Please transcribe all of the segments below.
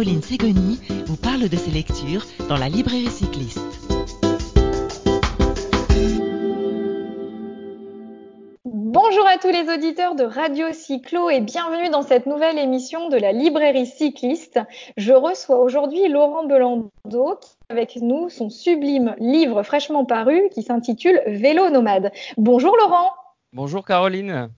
Caroline Ségoni vous parle de ses lectures dans la librairie cycliste. Bonjour à tous les auditeurs de Radio Cyclo et bienvenue dans cette nouvelle émission de la librairie cycliste. Je reçois aujourd'hui Laurent Belando qui a avec nous son sublime livre fraîchement paru qui s'intitule Vélo nomade. Bonjour Laurent. Bonjour Caroline.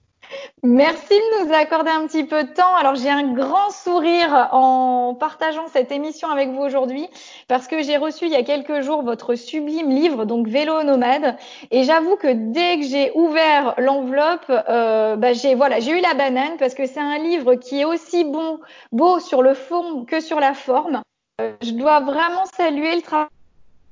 Merci de nous accorder un petit peu de temps. Alors j'ai un grand sourire en partageant cette émission avec vous aujourd'hui parce que j'ai reçu il y a quelques jours votre sublime livre, donc Vélo nomade, et j'avoue que dès que j'ai ouvert l'enveloppe, euh, bah, j'ai voilà, j'ai eu la banane parce que c'est un livre qui est aussi bon, beau sur le fond que sur la forme. Euh, je dois vraiment saluer le travail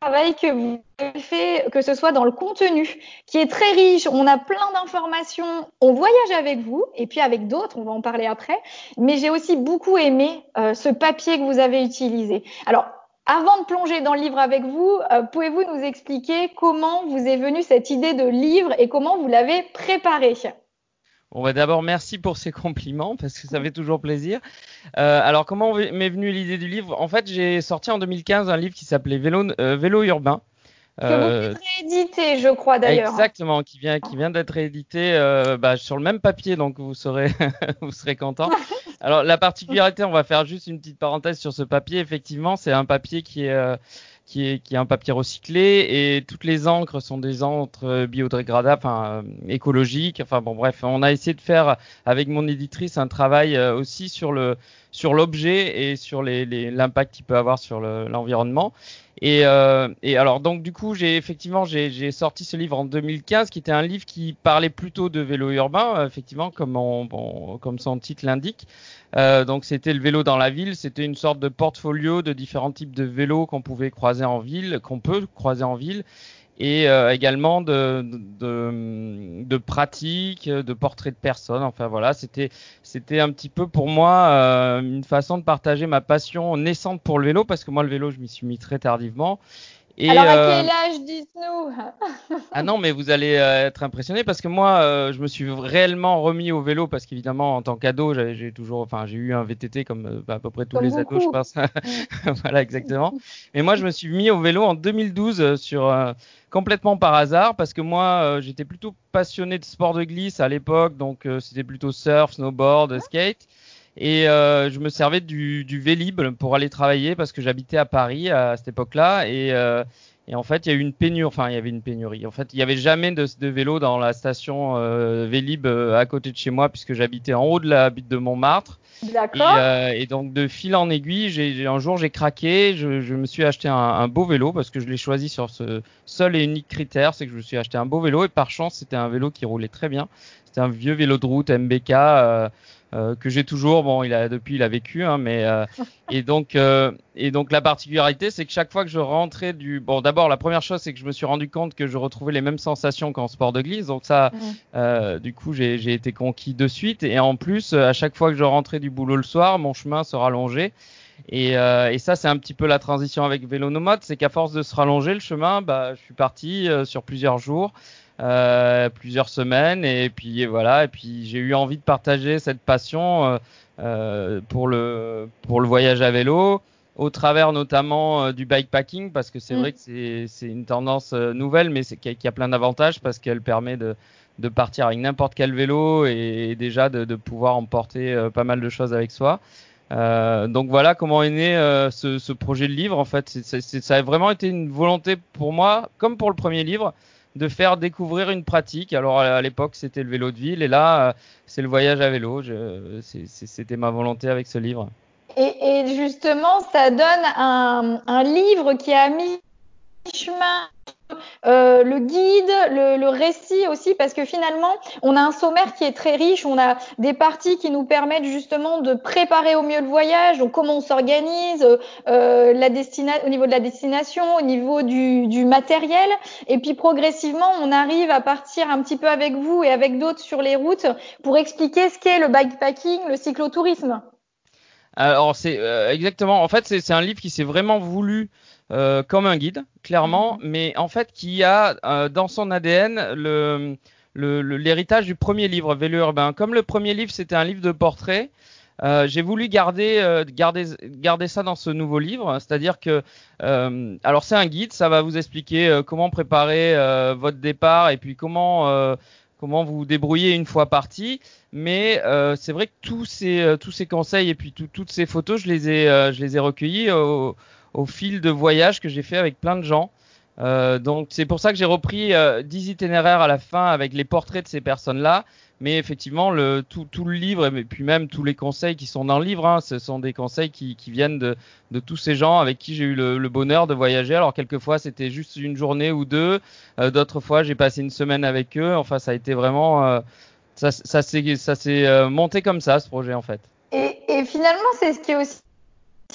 travail que vous avez fait, que ce soit dans le contenu, qui est très riche. On a plein d'informations. On voyage avec vous et puis avec d'autres. On va en parler après. Mais j'ai aussi beaucoup aimé euh, ce papier que vous avez utilisé. Alors, avant de plonger dans le livre avec vous, euh, pouvez-vous nous expliquer comment vous est venue cette idée de livre et comment vous l'avez préparé? Bon, bah d'abord, merci pour ces compliments parce que ça fait toujours plaisir. Euh, alors, comment m'est venue l'idée du livre? En fait, j'ai sorti en 2015 un livre qui s'appelait Vélo, euh, Vélo urbain. Que euh, vous réédité, je crois d'ailleurs. Exactement, qui vient, qui vient d'être réédité euh, bah, sur le même papier, donc vous serez, vous serez content. Alors la particularité, on va faire juste une petite parenthèse sur ce papier. Effectivement, c'est un papier qui est euh, qui est, qui est un papier recyclé et toutes les encres sont des encres biodégradables, enfin euh, écologiques. Enfin bon, bref, on a essayé de faire avec mon éditrice un travail euh, aussi sur le sur l'objet et sur l'impact qu'il peut avoir sur l'environnement. et, euh, et, alors donc du coup j'ai effectivement j'ai sorti ce livre en 2015 qui était un livre qui parlait plutôt de vélo urbain effectivement comme on, bon, comme son titre l'indique. Euh, donc c'était le vélo dans la ville, c'était une sorte de portfolio de différents types de vélos qu'on pouvait croiser en ville, qu'on peut croiser en ville, et euh, également de, de, de, pratiques, de portraits de personnes. Enfin voilà, c'était c'était un petit peu pour moi euh, une façon de partager ma passion naissante pour le vélo, parce que moi le vélo je m'y suis mis très tardivement. Alors à euh, quel âge dites-nous? Ah non, mais vous allez euh, être impressionné parce que moi, euh, je me suis réellement remis au vélo parce qu'évidemment, en tant qu'ado, j'ai toujours, enfin, j'ai eu un VTT comme bah, à peu près tous les ados, je pense. voilà, exactement. Mais moi, je me suis mis au vélo en 2012 sur complètement par hasard parce que moi, j'étais plutôt passionné de sport de glisse à l'époque, donc c'était plutôt surf, snowboard, skate. Et euh, je me servais du, du Vélib pour aller travailler parce que j'habitais à Paris à cette époque-là. Et, euh, et, en fait, il y a eu une pénurie. Enfin, il y avait une pénurie. En fait, il n'y avait jamais de, de vélo dans la station euh, Vélib euh, à côté de chez moi puisque j'habitais en haut de la butte de Montmartre. D'accord. Et, euh, et, donc de fil en aiguille, j'ai, un jour j'ai craqué, je, je, me suis acheté un, un, beau vélo parce que je l'ai choisi sur ce seul et unique critère, c'est que je me suis acheté un beau vélo et par chance c'était un vélo qui roulait très bien. C'était un vieux vélo de route MBK. Euh, euh, que j'ai toujours. Bon, il a depuis il a vécu, hein, mais euh, et donc euh, et donc la particularité, c'est que chaque fois que je rentrais du bon, d'abord la première chose, c'est que je me suis rendu compte que je retrouvais les mêmes sensations qu'en sport de glisse. Donc ça, euh, du coup, j'ai j'ai été conquis de suite. Et en plus, à chaque fois que je rentrais du boulot le soir, mon chemin se rallongeait. Et, euh, et, ça, c'est un petit peu la transition avec Vélo Nomade, c'est qu'à force de se rallonger le chemin, bah, je suis parti euh, sur plusieurs jours euh, plusieurs semaines et puis voilà et puis j'ai eu envie de partager cette passion euh, euh, pour le pour le voyage à vélo au travers notamment du bikepacking parce que c'est mm. vrai que c'est c'est une tendance nouvelle mais c'est qui a, a, plein d'avantages parce qu'elle permet de de partir avec n'importe quel vélo et, et déjà de, de, pouvoir emporter pas mal de choses avec soi. Euh, donc voilà comment est né euh, ce, ce, projet de livre. En fait, ça a vraiment été une volonté pour moi, comme pour le premier livre, de faire découvrir une pratique. Alors à l'époque c'était le vélo de ville et là euh, c'est le voyage à vélo. C'était ma volonté avec ce livre. Et, justement ça donne un, un livre qui a mis chemin euh, le guide, le, récit aussi, parce que finalement, on a un sommaire qui est très riche, on a des parties qui nous permettent justement de préparer au mieux le voyage, donc comment on s'organise, euh, au niveau de la destination, au niveau du, du, matériel, et puis progressivement, on arrive à partir un petit peu avec vous et avec d'autres sur les routes pour expliquer ce qu'est le bikepacking, le cyclotourisme. Alors c'est euh, exactement, en fait c'est un livre qui s'est vraiment voulu euh, comme un guide, clairement, -hmm. mais en fait qui a euh, dans son ADN le l'héritage du premier livre, Vélo urbain. Comme le premier livre, c'était un livre de portrait, euh, j'ai voulu garder, euh, garder, garder ça dans ce nouveau livre, c'est-à-dire que, euh, alors c'est un guide, ça va vous expliquer comment préparer votre départ et puis comment comment vous débrouiller une fois parti. Mais c'est vrai que tous ces tous ces conseils et puis toutes ces photos, je les ai je les ai recueillis au, au fil de voyages que j'ai fait avec plein de gens. Euh, donc c'est pour ça que j'ai repris euh, 10 itinéraires à la fin avec les portraits de ces personnes-là. Mais effectivement, le, tout, tout, le livre et puis même tous les conseils qui sont dans le livre, hein, ce sont des conseils qui, qui viennent de, de, tous ces gens avec qui j'ai eu le, le, bonheur de voyager. Alors quelquefois c'était juste une journée ou deux, euh, d'autres fois j'ai passé une semaine avec eux. Enfin ça a été vraiment, euh, ça, ça s'est euh, monté comme ça ce projet en fait. Et, et finalement c'est ce qui est aussi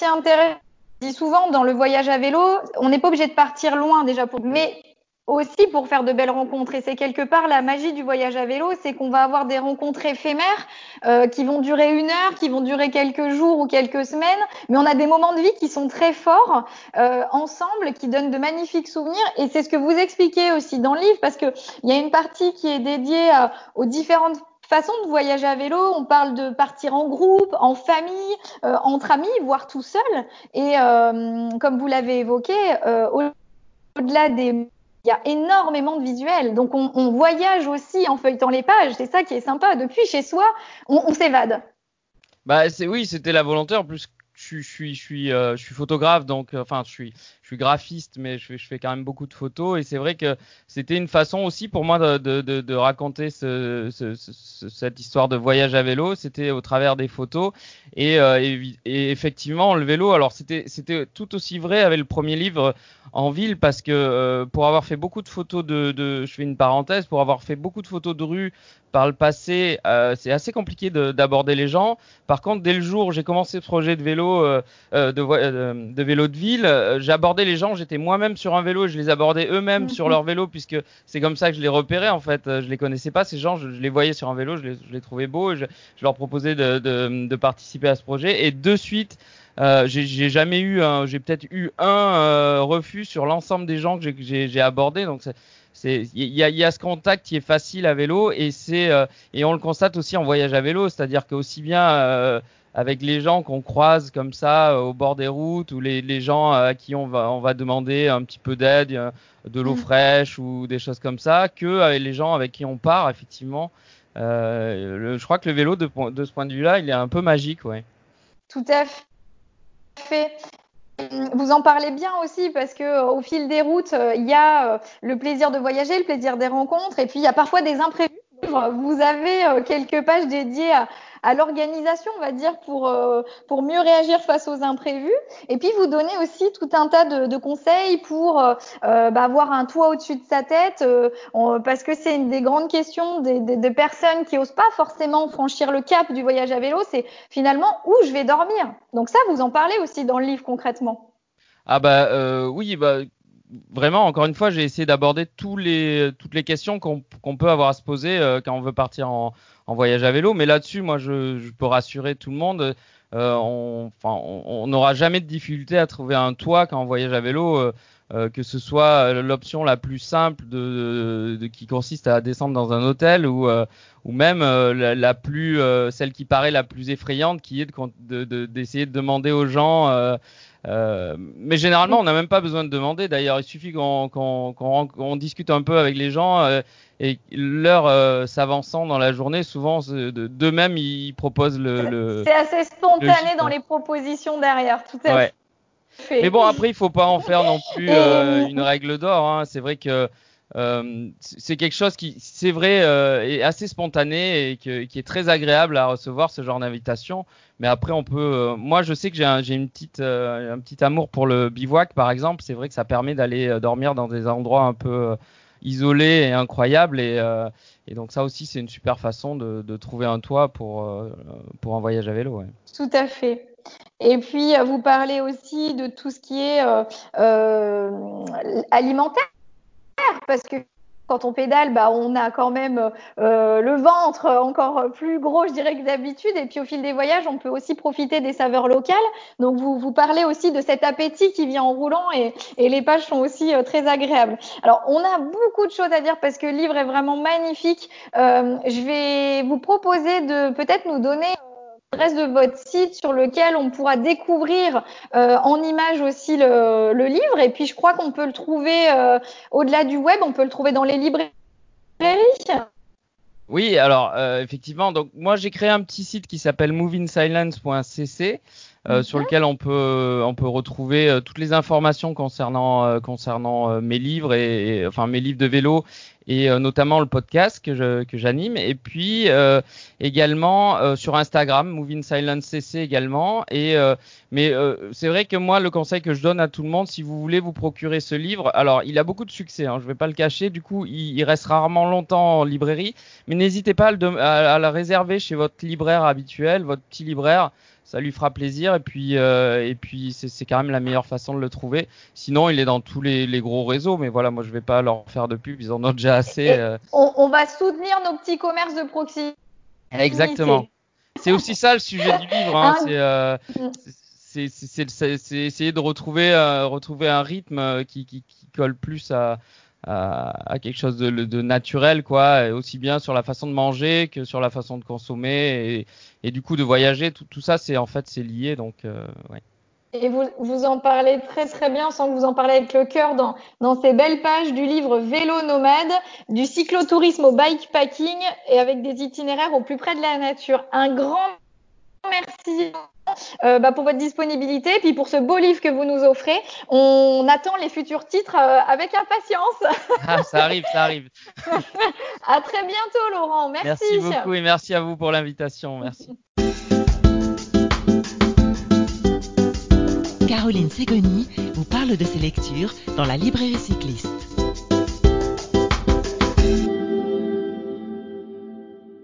intéressant dis souvent dans le voyage à vélo, on n'est pas obligé de partir loin déjà pour mais aussi pour faire de belles rencontres. Et c'est quelque part la magie du voyage à vélo, c'est qu'on va avoir des rencontres éphémères euh, qui vont durer une heure, qui vont durer quelques jours ou quelques semaines, mais on a des moments de vie qui sont très forts euh, ensemble, qui donnent de magnifiques souvenirs. Et c'est ce que vous expliquez aussi dans le livre, parce que il y a une partie qui est dédiée à, aux différentes façon de voyager à vélo, on parle de partir en groupe, en famille, euh, entre amis, voire tout seul. Et euh, comme vous l'avez évoqué, euh, au-delà des il y a énormément de visuels. Donc on, voyage aussi en feuilletant les pages. C'est ça qui est sympa. Depuis chez soi, on, s'évade. Bah oui, c'était la volonté en plus je, suis, photographe, donc enfin, je suis, je suis graphiste, mais je fais, quand même beaucoup de photos. Et c'est vrai que c'était une façon aussi pour moi de, raconter ce, ce, ce, cette histoire de voyage à vélo. C'était au travers des photos. Et, euh, effectivement, le vélo, alors c'était, tout aussi vrai avec le premier livre en ville, parce que euh, pour avoir fait beaucoup de photos de, je fais une parenthèse, pour avoir fait beaucoup de photos de rue par le passé, euh, c'est assez compliqué d'aborder les gens. Par contre, dès le jour où j'ai commencé ce projet de vélo, de, de, vélo de ville, j'abordais les gens. J'étais moi-même sur un vélo et je les abordais eux-mêmes mmh. sur leur vélo, puisque c'est comme ça que je les repérais. En fait, je les connaissais pas ces gens. Je, je les voyais sur un vélo, je les, je les trouvais beaux. Et je, je, leur proposais de, de, de, participer à ce projet. Et de suite, euh, j'ai jamais eu, j'ai peut-être eu un euh, refus sur l'ensemble des gens que j'ai abordés. Donc c'est il y a, y a, ce contact qui est facile à vélo et c'est euh, et on le constate aussi en voyage à vélo, c'est-à-dire qu'aussi bien euh, avec les gens qu'on croise comme ça euh, au bord des routes ou les, les gens à qui on va on va demander un petit peu d'aide, de l'eau mmh. fraîche ou des choses comme ça, que avec les gens avec qui on part effectivement. Le, je crois que le vélo de, de ce point de vue-là, il est un peu magique, ouais. Tout à fait. Vous en parlez bien aussi parce que au fil des routes, il y a le plaisir de voyager, le plaisir des rencontres, et puis il y a parfois des imprévus. Vous avez quelques pages dédiées à, à l'organisation, on va dire, pour, euh, pour mieux réagir face aux imprévus. Et puis, vous donnez aussi tout un tas de, conseils pour euh, bah, avoir un toit au-dessus de sa tête, euh, parce que c'est une des grandes questions des, personnes qui osent pas forcément franchir le cap du voyage à vélo, c'est finalement où je vais dormir. Donc ça, vous en parlez aussi dans le livre concrètement. Ah bah euh, oui, bah vraiment, encore une fois, j'ai essayé d'aborder toutes les questions qu'on qu peut avoir à se poser euh, quand on veut partir en, en voyage à vélo. Mais là-dessus, moi, je, peux rassurer tout le monde. Euh, on n'aura jamais de difficulté à trouver un toit quand on voyage à vélo. Euh, euh, que ce soit l'option la plus simple de, de, de, qui consiste à descendre dans un hôtel ou, euh, ou même euh, la, la, plus celle qui paraît la plus effrayante qui est d'essayer de, de, demander aux gens mais généralement on n'a même pas besoin de demander. D'ailleurs il suffit qu'on qu qu discute un peu avec les gens et l'heure s'avançant dans la journée souvent d'eux-mêmes ils proposent le, le c'est assez spontané dans les propositions derrière tout à ouais. fait mais bon, après, il faut pas en faire non plus euh, une règle d'or. Hein. C'est vrai que euh, c'est quelque chose qui, c'est vrai, euh, est assez spontané et que, qui est très agréable à recevoir ce genre d'invitation. Mais après, on peut. Euh, moi, je sais que j'ai un, une petite, euh, un petit amour pour le bivouac, par exemple. C'est vrai que ça permet d'aller dormir dans des endroits un peu isolés et incroyables. Et, et donc ça aussi, c'est une super façon de, de, trouver un toit pour, pour un voyage à vélo. Ouais. Tout à fait. Et puis, vous parlez aussi de tout ce qui est euh, euh, alimentaire, parce que quand on pédale, bah, on a quand même euh, le ventre encore plus gros, je dirais, que d'habitude. Et puis, au fil des voyages, on peut aussi profiter des saveurs locales. Donc, vous, vous parlez aussi de cet appétit qui vient en roulant et, les pages sont aussi euh, très agréables. Alors, on a beaucoup de choses à dire parce que le livre est vraiment magnifique. Euh, je vais vous proposer de peut-être nous donner l'adresse de votre site sur lequel on pourra découvrir euh, en image aussi le, le, livre. Et puis je crois qu'on peut le trouver euh, au-delà du web, on peut le trouver dans les librairies. Oui, alors euh, effectivement, donc moi j'ai créé un petit site qui s'appelle movingsilence.cc euh, sur lequel on peut on peut retrouver euh, toutes les informations concernant concernant mes livres et, et, enfin mes livres de vélo et notamment le podcast que je, que j'anime. Et puis également sur Instagram Moving Silence CC également. Et mais c'est vrai que moi le conseil que je donne à tout le monde si vous voulez vous procurer ce livre alors il a beaucoup de succès hein, je vais pas le cacher. Du coup il, il reste rarement longtemps en librairie. Mais n'hésitez pas à le, à, à le réserver chez votre libraire habituel votre petit libraire ça lui fera plaisir et puis euh, et puis c'est quand même la meilleure façon de le trouver. Sinon, il est dans tous les, les, gros réseaux, mais voilà, moi je vais pas leur faire de pub, ils en ont déjà assez. Euh... On, on, va soutenir nos petits commerces de proximité. Exactement. C'est aussi ça le sujet du livre, hein, c'est euh, c'est essayer de retrouver euh, retrouver un rythme qui, qui, qui colle plus à à, quelque chose de, naturel, quoi, aussi bien sur la façon de manger que sur la façon de consommer et, du coup de voyager. Tout, ça, c'est en fait c'est lié, donc euh. Et vous, vous en parlez très très bien, sans que vous en parlez avec le cœur dans, dans ces belles pages du livre Vélo nomade, du cyclotourisme au bikepacking et avec des itinéraires au plus près de la nature. Un grand merci euh, bah, pour votre disponibilité et puis pour ce beau livre que vous nous offrez. On attend les futurs titres euh, avec impatience. Ah, ça arrive, ça arrive. à très bientôt, Laurent. Merci. Merci beaucoup et merci à vous pour l'invitation. Merci. Caroline Ségoni vous parle de ses lectures dans la librairie cycliste.